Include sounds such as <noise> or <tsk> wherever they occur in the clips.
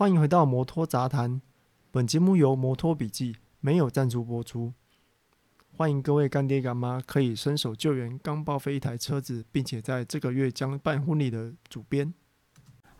欢迎回到摩托杂谈。本节目由摩托笔记没有赞助播出。欢迎各位干爹干妈可以伸手救援刚报废一台车子，并且在这个月将办婚礼的主编。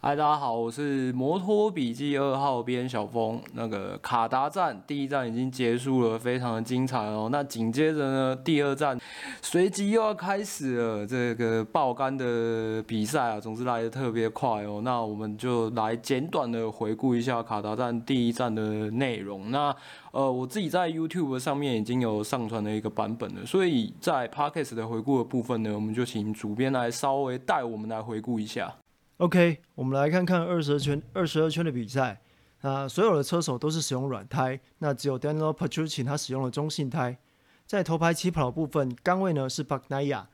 嗨，大家好，我是摩托笔记二号编小峰。那个卡达站第一站已经结束了，非常的精彩哦。那紧接着呢，第二站随即又要开始了。这个爆肝的比赛啊，总是来的特别快哦。那我们就来简短的回顾一下卡达站第一站的内容。那呃，我自己在 YouTube 上面已经有上传了一个版本了，所以在 Podcast 的回顾的部分呢，我们就请主编来稍微带我们来回顾一下。OK，我们来看看二十二圈二十二圈的比赛。那所有的车手都是使用软胎，那只有 Daniel Petrucci 他使用了中性胎。在头排起跑的部分，杆位呢是 Bagnaia，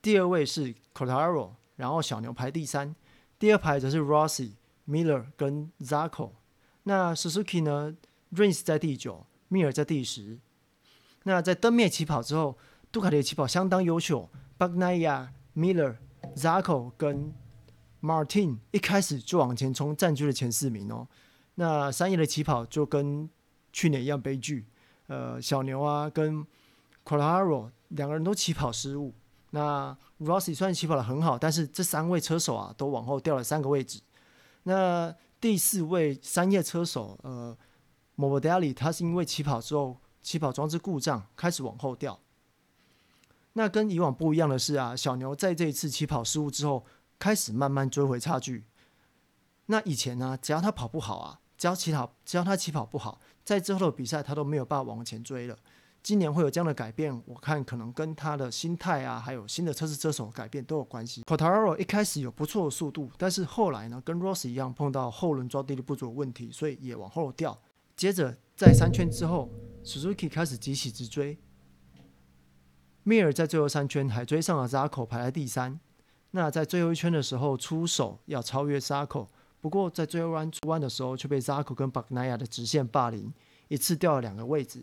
第二位是 Quartararo，然后小牛排第三，第二排则是 Rossi、Miller 跟 z a k o。那 Suzuki 呢，Rins 在第九，Mir 在第十。那在灯灭起跑之后，杜卡迪的起跑相当优秀，Bagnaia、Miller、z a k o 跟 Martin 一开始就往前冲，占据了前四名哦。那三叶的起跑就跟去年一样悲剧，呃，小牛啊跟 Quararo 两个人都起跑失误。那 Rossi 虽然起跑的很好，但是这三位车手啊都往后掉了三个位置。那第四位三叶车手呃 Morbidelli 他是因为起跑之后起跑装置故障开始往后掉。那跟以往不一样的是啊，小牛在这一次起跑失误之后。开始慢慢追回差距。那以前呢，只要他跑不好啊，只要起跑，只要他起跑不好，在之后的比赛他都没有办法往前追了。今年会有这样的改变，我看可能跟他的心态啊，还有新的测试车手改变都有关系。Quartararo 一开始有不错的速度，但是后来呢，跟 Ross 一样碰到后轮抓地力不足的问题，所以也往后掉。接着在三圈之后，Suzuki 开始急起直追。Mir 在最后三圈还追上了 Zarco，排在第三。那在最后一圈的时候出手要超越 Zarco，不过在最后弯出弯的时候却被 Zako 跟 Bagnaia 的直线霸凌，一次掉了两个位置。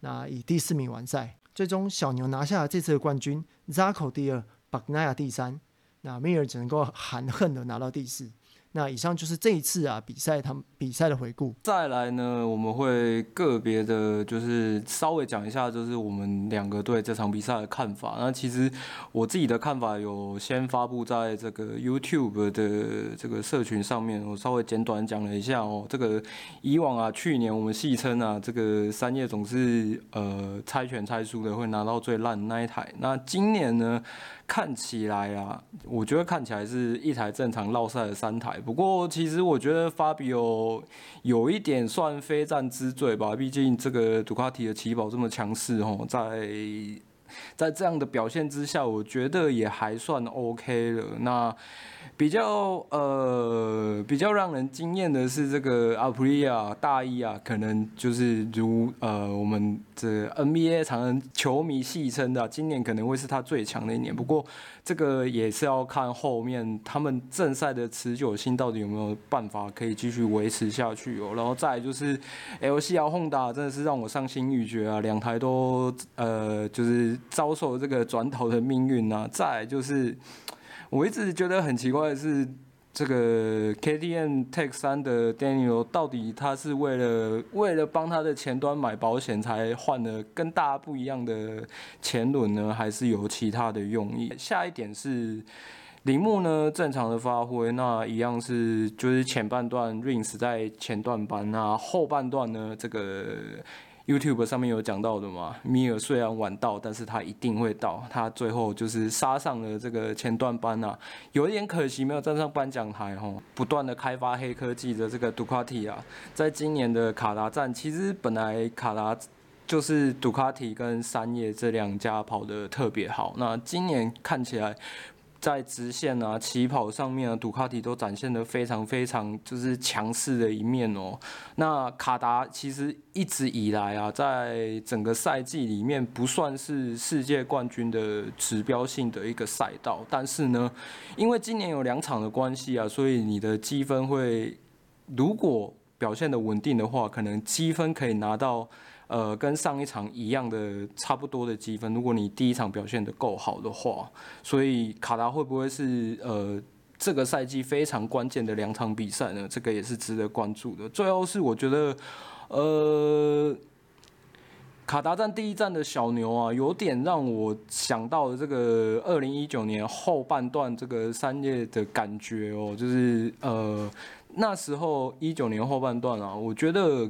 那以第四名完赛，最终小牛拿下了这次的冠军，Zako 第二，Bagnaia 第三，那米尔只能够含恨的拿到第四。那以上就是这一次啊比赛他们比赛的回顾。再来呢，我们会个别的，就是稍微讲一下，就是我们两个对这场比赛的看法。那其实我自己的看法有先发布在这个 YouTube 的这个社群上面，我稍微简短讲了一下哦。这个以往啊，去年我们戏称啊，这个三叶总是呃猜拳猜输的会拿到最烂那一台。那今年呢？看起来啊，我觉得看起来是一台正常绕赛的三台。不过其实我觉得法比奥有一点算非战之罪吧，毕竟这个杜卡迪的起跑这么强势哦，在在这样的表现之下，我觉得也还算 OK 了。那。比较呃比较让人惊艳的是这个阿普利亚大一啊，可能就是如呃我们这 NBA 常人球迷戏称的，今年可能会是他最强的一年。不过这个也是要看后面他们正赛的持久性到底有没有办法可以继续维持下去哦。然后再就是 LCR Honda 真的是让我伤心欲绝啊，两台都呃就是遭受这个转头的命运啊。再就是。我一直觉得很奇怪的是，这个 KTM Tech 3的 Daniel 到底他是为了为了帮他的前端买保险才换了跟大家不一样的前轮呢，还是有其他的用意？下一点是铃木呢正常的发挥，那一样是就是前半段 Rings 在前段班啊，后半段呢这个。YouTube 上面有讲到的嘛，米尔虽然晚到，但是他一定会到。他最后就是杀上了这个前段班啊，有一点可惜没有站上颁奖台吼。不断的开发黑科技的这个杜卡迪啊，在今年的卡达站，其实本来卡达就是杜卡迪跟三叶这两家跑得特别好，那今年看起来。在直线啊、起跑上面啊，杜卡迪都展现得非常非常就是强势的一面哦。那卡达其实一直以来啊，在整个赛季里面不算是世界冠军的指标性的一个赛道，但是呢，因为今年有两场的关系啊，所以你的积分会如果表现得稳定的话，可能积分可以拿到。呃，跟上一场一样的差不多的积分，如果你第一场表现得够好的话，所以卡达会不会是呃这个赛季非常关键的两场比赛呢，这个也是值得关注的。最后是我觉得，呃，卡达站第一站的小牛啊，有点让我想到了这个二零一九年后半段这个三月的感觉哦，就是呃那时候一九年后半段啊，我觉得。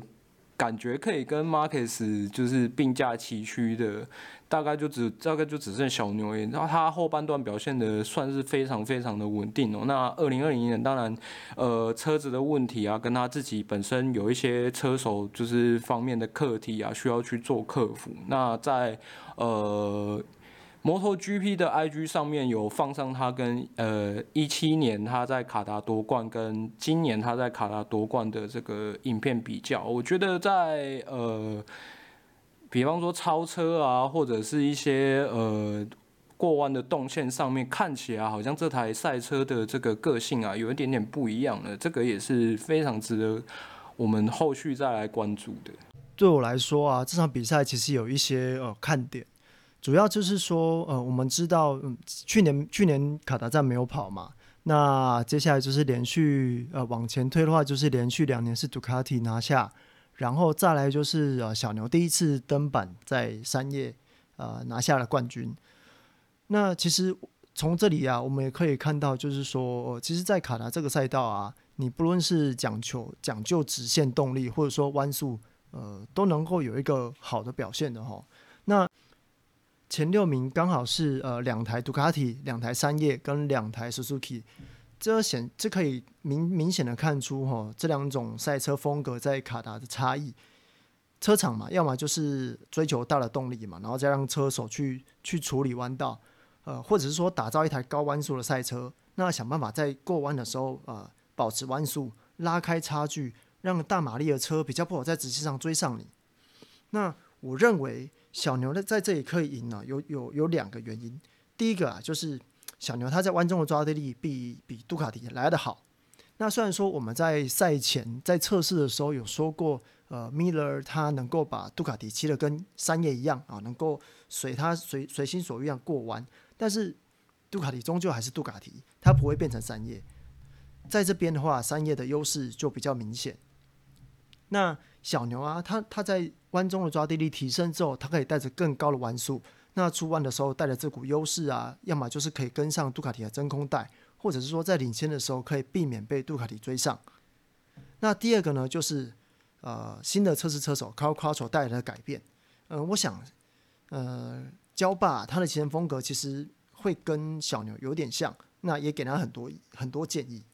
感觉可以跟 Marcus 就是并驾齐驱的，大概就只大概就只剩小牛而已。然后他后半段表现的算是非常非常的稳定哦。那二零二零年当然，呃，车子的问题啊，跟他自己本身有一些车手就是方面的课题啊，需要去做克服。那在呃。摩托 GP 的 IG 上面有放上他跟呃一七年他在卡达夺冠跟今年他在卡达夺冠的这个影片比较，我觉得在呃，比方说超车啊，或者是一些呃过弯的动线上面，看起来好像这台赛车的这个个性啊，有一点点不一样了，这个也是非常值得我们后续再来关注的。对我来说啊，这场比赛其实有一些呃看点。主要就是说，呃，我们知道，嗯，去年去年卡达站没有跑嘛，那接下来就是连续呃往前推的话，就是连续两年是杜卡迪拿下，然后再来就是呃小牛第一次登板在三叶呃拿下了冠军。那其实从这里啊，我们也可以看到，就是说，其实，在卡达这个赛道啊，你不论是讲求讲究直线动力，或者说弯速，呃，都能够有一个好的表现的哈。那前六名刚好是呃两台杜卡迪、两台三叶跟两台 Suzuki，这显这可以明明显的看出哈这两种赛车风格在卡达的差异。车厂嘛，要么就是追求大的动力嘛，然后再让车手去去处理弯道，呃，或者是说打造一台高弯速的赛车，那想办法在过弯的时候呃保持弯速，拉开差距，让大马力的车比较不好在直线上追上你。那我认为。小牛呢，在这里可以赢呢，有有有两个原因。第一个啊，就是小牛他在弯中的抓地力比比杜卡迪来得好。那虽然说我们在赛前在测试的时候有说过，呃，Miller 他能够把杜卡迪骑得跟三叶一样啊，能够随他随随心所欲样过弯，但是杜卡迪终究还是杜卡迪，它不会变成三叶。在这边的话，三叶的优势就比较明显。那小牛啊，他他在弯中的抓地力提升之后，它可以带着更高的弯速。那出弯的时候带着这股优势啊，要么就是可以跟上杜卡迪的真空带，或者是说在领先的时候可以避免被杜卡迪追上。那第二个呢，就是呃新的测试车手 Cal Crutchlow 带来的改变。嗯、我想呃焦爸他的骑乘风格其实会跟小牛有点像，那也给他很多很多建议。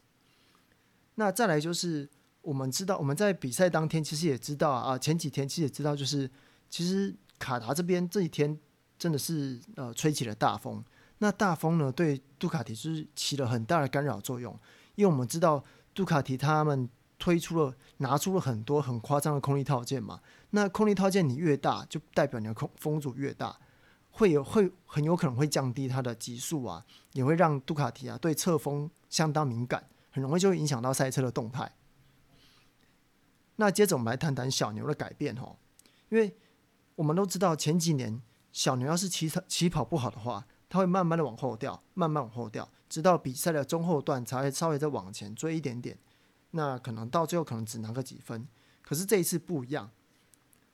那再来就是。我们知道，我们在比赛当天其实也知道啊，前几天其实也知道，就是其实卡达这边这几天真的是呃吹起了大风。那大风呢，对杜卡迪是起了很大的干扰作用，因为我们知道杜卡迪他们推出了拿出了很多很夸张的空力套件嘛。那空力套件你越大，就代表你的空风阻越大，会有会很有可能会降低它的极速啊，也会让杜卡迪啊对侧风相当敏感，很容易就会影响到赛车的动态。那接着我们来谈谈小牛的改变哈，因为我们都知道前几年小牛要是起起跑不好的话，它会慢慢的往后掉，慢慢往后掉，直到比赛的中后段才会稍微再往前追一点点。那可能到最后可能只拿个几分。可是这一次不一样，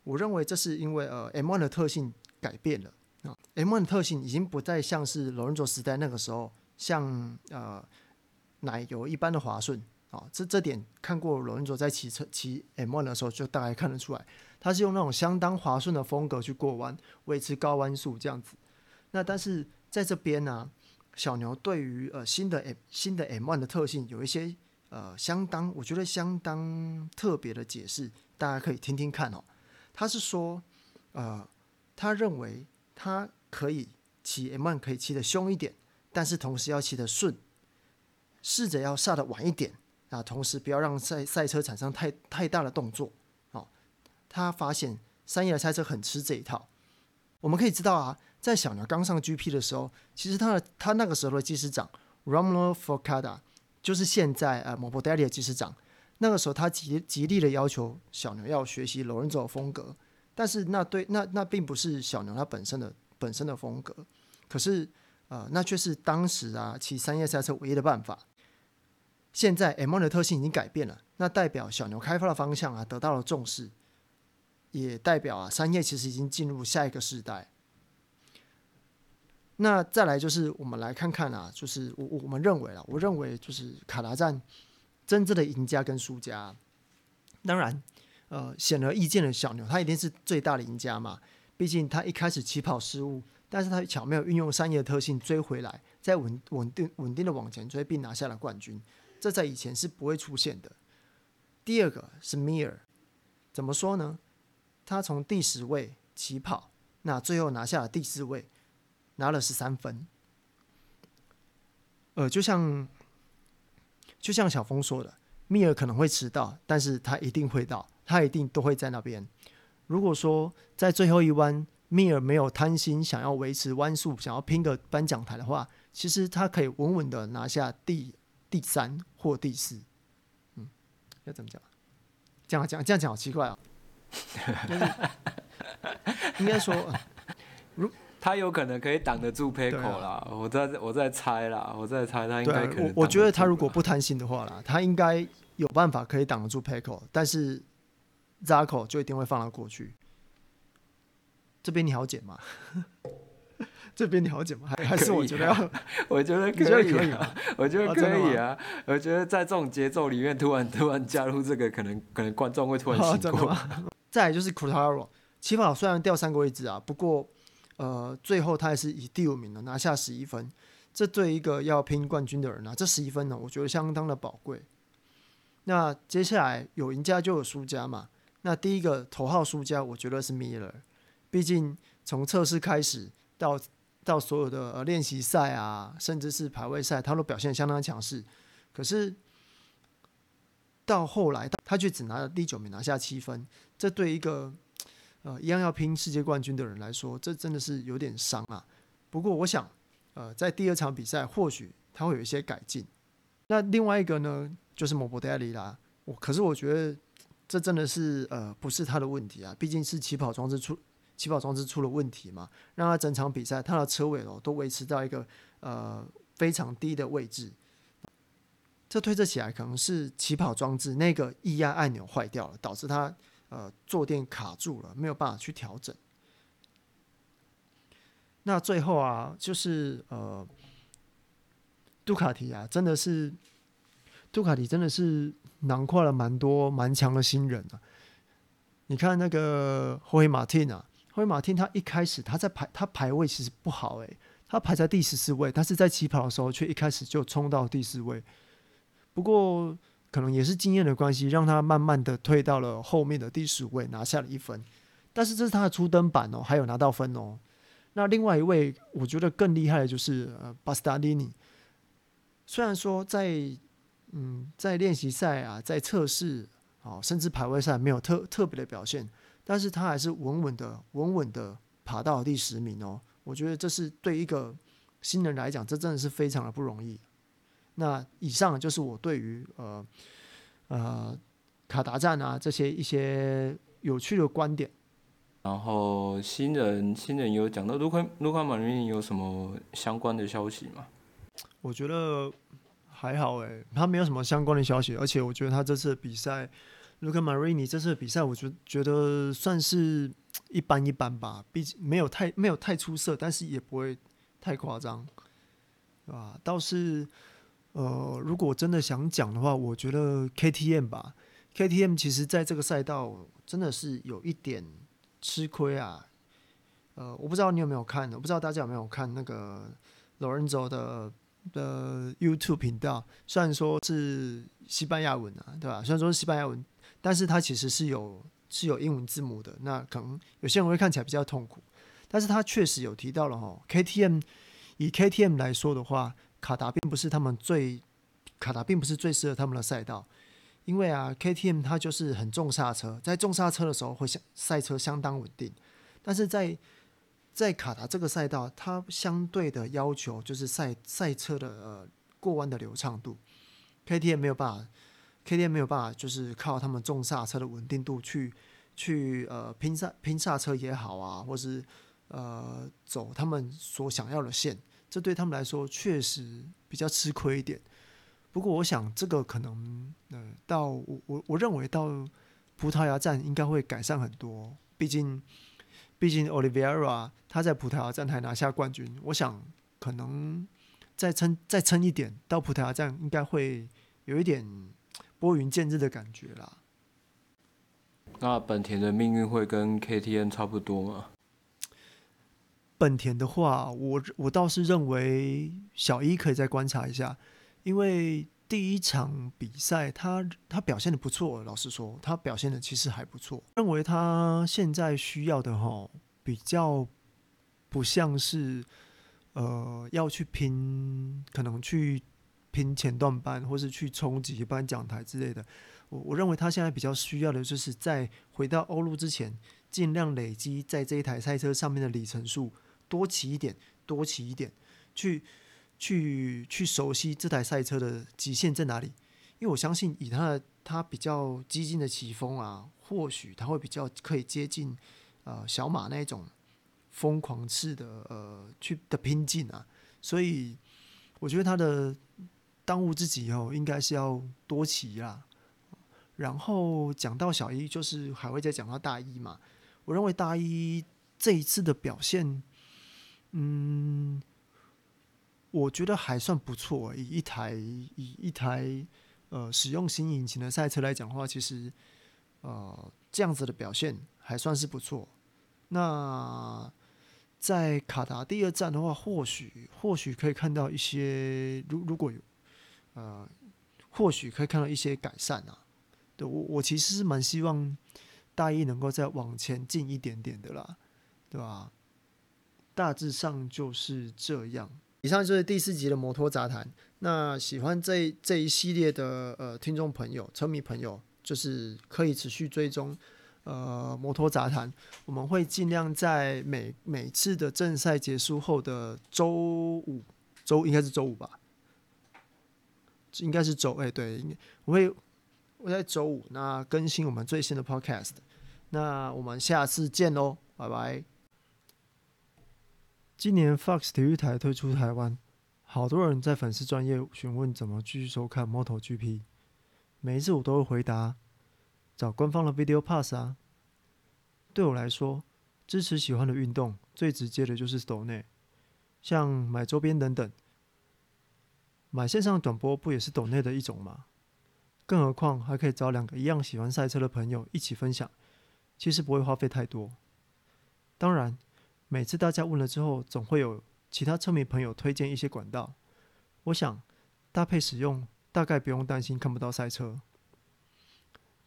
我认为这是因为呃 M1 的特性改变了啊，M1 的特性已经不再像是罗伦佐时代那个时候像呃奶油一般的滑顺。啊，这这点看过罗恩佐在骑车骑 M1 的时候，就大概看得出来，他是用那种相当滑顺的风格去过弯，维持高弯速这样子。那但是在这边呢、小牛对于呃新的 M 新的 M1 的特性有一些呃相当，我觉得相当特别的解释，大家可以听听看哦。他是说，呃，他认为他可以骑 M1 可以骑得凶一点，但是同时要骑得顺，试着要刹得晚一点。啊，同时不要让赛赛车产生太太大的动作。哦，他发现三叶的赛车很吃这一套。我们可以知道啊，在小牛刚上 GP 的时候，其实他的他那个时候的技师长 Romano Focada，就是现在呃 Morbidelli 的技师长。那个时候他极极力的要求小牛要学习 Lorenzo 的风格，但是那对那那并不是小牛他本身的本身的风格。可是呃，那却是当时啊骑三叶赛车唯一的办法。现在 M1 的特性已经改变了，那代表小牛开发的方向啊得到了重视，也代表啊商业其实已经进入下一个世代。那再来就是我们来看看啊，就是我我们认为啊，我认为就是卡达站真正的赢家跟输家，当然呃显而易见的小牛，他一定是最大的赢家嘛，毕竟他一开始起跑失误，但是他巧妙运用商业的特性追回来，再稳稳定稳定的往前追，并拿下了冠军，这在以前是不会出现的。第二个是米尔，怎么说呢？他从第十位起跑，那最后拿下了第四位。拿了十三分，呃，就像就像小峰说的，密尔可能会迟到，但是他一定会到，他一定都会在那边。如果说在最后一弯，密尔没有贪心，想要维持弯速，想要拼个颁奖台的话，其实他可以稳稳的拿下第第三或第四。嗯，要怎么讲？这样讲这样讲好奇怪啊、哦！<laughs> 应该说，如。他有可能可以挡得住 Pecco 啦，啊、我在我在猜啦，我在猜他应该可能。我我觉得他如果不贪心的话啦，他应该有办法可以挡得住 Pecco，但是 Zarco 就一定会放他过去。这边你好解吗？这边了解吗？还还是我觉得要？啊、我觉得可以，可以啊，我觉得 <laughs> 可以啊。啊 <laughs> 我觉得在这种节奏里面，突然突然加入这个，可能可能观众会突然醒过。啊、<laughs> 再来就是 Quartararo 起跑虽然掉三个位置啊，不过。呃，最后他还是以第五名呢拿下十一分，这对一个要拼冠军的人啊，这十一分呢，我觉得相当的宝贵。那接下来有赢家就有输家嘛。那第一个头号输家，我觉得是 Miller，，毕竟从测试开始到到所有的练习赛啊，甚至是排位赛，他都表现相当强势。可是到后来，他却只拿了第九名，拿下七分，这对一个。呃，一样要拼世界冠军的人来说，这真的是有点伤啊。不过，我想，呃，在第二场比赛，或许他会有一些改进。那另外一个呢，就是莫博戴利啦。我可是我觉得，这真的是呃，不是他的问题啊。毕竟是起跑装置出起跑装置出了问题嘛，让他整场比赛他的车尾哦都维持到一个呃非常低的位置。这推测起来，可能是起跑装置那个液压按钮坏掉了，导致他。呃，坐垫卡住了，没有办法去调整。那最后啊，就是呃，杜卡迪啊，真的是杜卡迪真的是囊括了蛮多蛮强的新人啊。你看那个霍伊马汀啊，霍伊马汀他一开始他在排他排位其实不好诶，他排在第十四位，但是在起跑的时候却一开始就冲到第四位。不过。可能也是经验的关系，让他慢慢的退到了后面的第十位，拿下了一分。但是这是他的初登板哦，还有拿到分哦。那另外一位，我觉得更厉害的就是呃巴斯达尼尼。虽然说在嗯在练习赛啊，在测试啊，甚至排位赛没有特特别的表现，但是他还是稳稳的稳稳的爬到了第十名哦。我觉得这是对一个新人来讲，这真的是非常的不容易。那以上就是我对于呃呃卡达站啊这些一些有趣的观点。然后新人新人有讲到卢卡卢卡马林有什么相关的消息吗？我觉得还好诶，他没有什么相关的消息，而且我觉得他这次比赛，卢卡马林这次的比赛，我觉觉得算是 <tsk> 一般一般吧，毕竟没有太没有太出色，但是也不会太夸张，对吧？倒是。呃，如果真的想讲的话，我觉得 KTM 吧，KTM 其实在这个赛道真的是有一点吃亏啊。呃，我不知道你有没有看，我不知道大家有没有看那个 Lorenzo 的的 YouTube 频道，虽然说是西班牙文啊，对吧？虽然说是西班牙文，但是它其实是有是有英文字母的。那可能有些人会看起来比较痛苦，但是他确实有提到了哈，KTM 以 KTM 来说的话。卡达并不是他们最，卡达并不是最适合他们的赛道，因为啊，KTM 它就是很重刹车，在重刹车的时候会相赛车相当稳定，但是在在卡达这个赛道，它相对的要求就是赛赛车的呃过弯的流畅度，KTM 没有办法，KTM 没有办法就是靠他们重刹车的稳定度去去呃拼刹拼刹车也好啊，或是呃走他们所想要的线。这对他们来说确实比较吃亏一点。不过我想这个可能呃，到我我我认为到葡萄牙站应该会改善很多，毕竟毕竟 Olivera 他在葡萄牙站台拿下冠军，我想可能再撑再撑一点，到葡萄牙站应该会有一点拨云见日的感觉啦。那本田的命运会跟 KTN 差不多吗？本田的话，我我倒是认为小一可以再观察一下，因为第一场比赛他他表现的不错，老实说，他表现的其实还不错。认为他现在需要的哈，比较不像是呃要去拼，可能去拼前段班，或是去冲击颁奖台之类的。我我认为他现在比较需要的就是在回到欧陆之前，尽量累积在这一台赛车上面的里程数，多骑一点，多骑一点，去去去熟悉这台赛车的极限在哪里。因为我相信以他的他比较激进的骑风啊，或许他会比较可以接近呃小马那种疯狂式的呃去的拼劲啊。所以我觉得他的当务之急哦，应该是要多骑啦。然后讲到小一，就是还会再讲到大一嘛。我认为大一这一次的表现，嗯，我觉得还算不错。以一台以一台呃使用新引擎的赛车来讲的话，其实呃这样子的表现还算是不错。那在卡达第二站的话，或许或许可以看到一些，如如果有呃，或许可以看到一些改善啊。对，我我其实是蛮希望大一能够再往前进一点点的啦，对吧？大致上就是这样。以上就是第四集的摩托杂谈。那喜欢这这一系列的呃听众朋友、车迷朋友，就是可以持续追踪呃摩托杂谈。我们会尽量在每每次的正赛结束后的周五，周应该是周五吧？应该是周哎，对，我会。我在周五那更新我们最新的 Podcast，那我们下次见喽，拜拜。今年 Fox 体育台推出台湾，好多人在粉丝专业询问怎么继续收看 MotoGP，每一次我都会回答，找官方的 Video Pass 啊。对我来说，支持喜欢的运动最直接的就是抖内，像买周边等等，买线上短播不也是抖内的一种吗？更何况还可以找两个一样喜欢赛车的朋友一起分享，其实不会花费太多。当然，每次大家问了之后，总会有其他车迷朋友推荐一些管道。我想搭配使用，大概不用担心看不到赛车。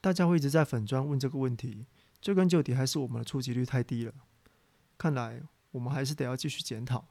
大家会一直在粉砖问这个问题，追根究底还是我们的触及率太低了。看来我们还是得要继续检讨。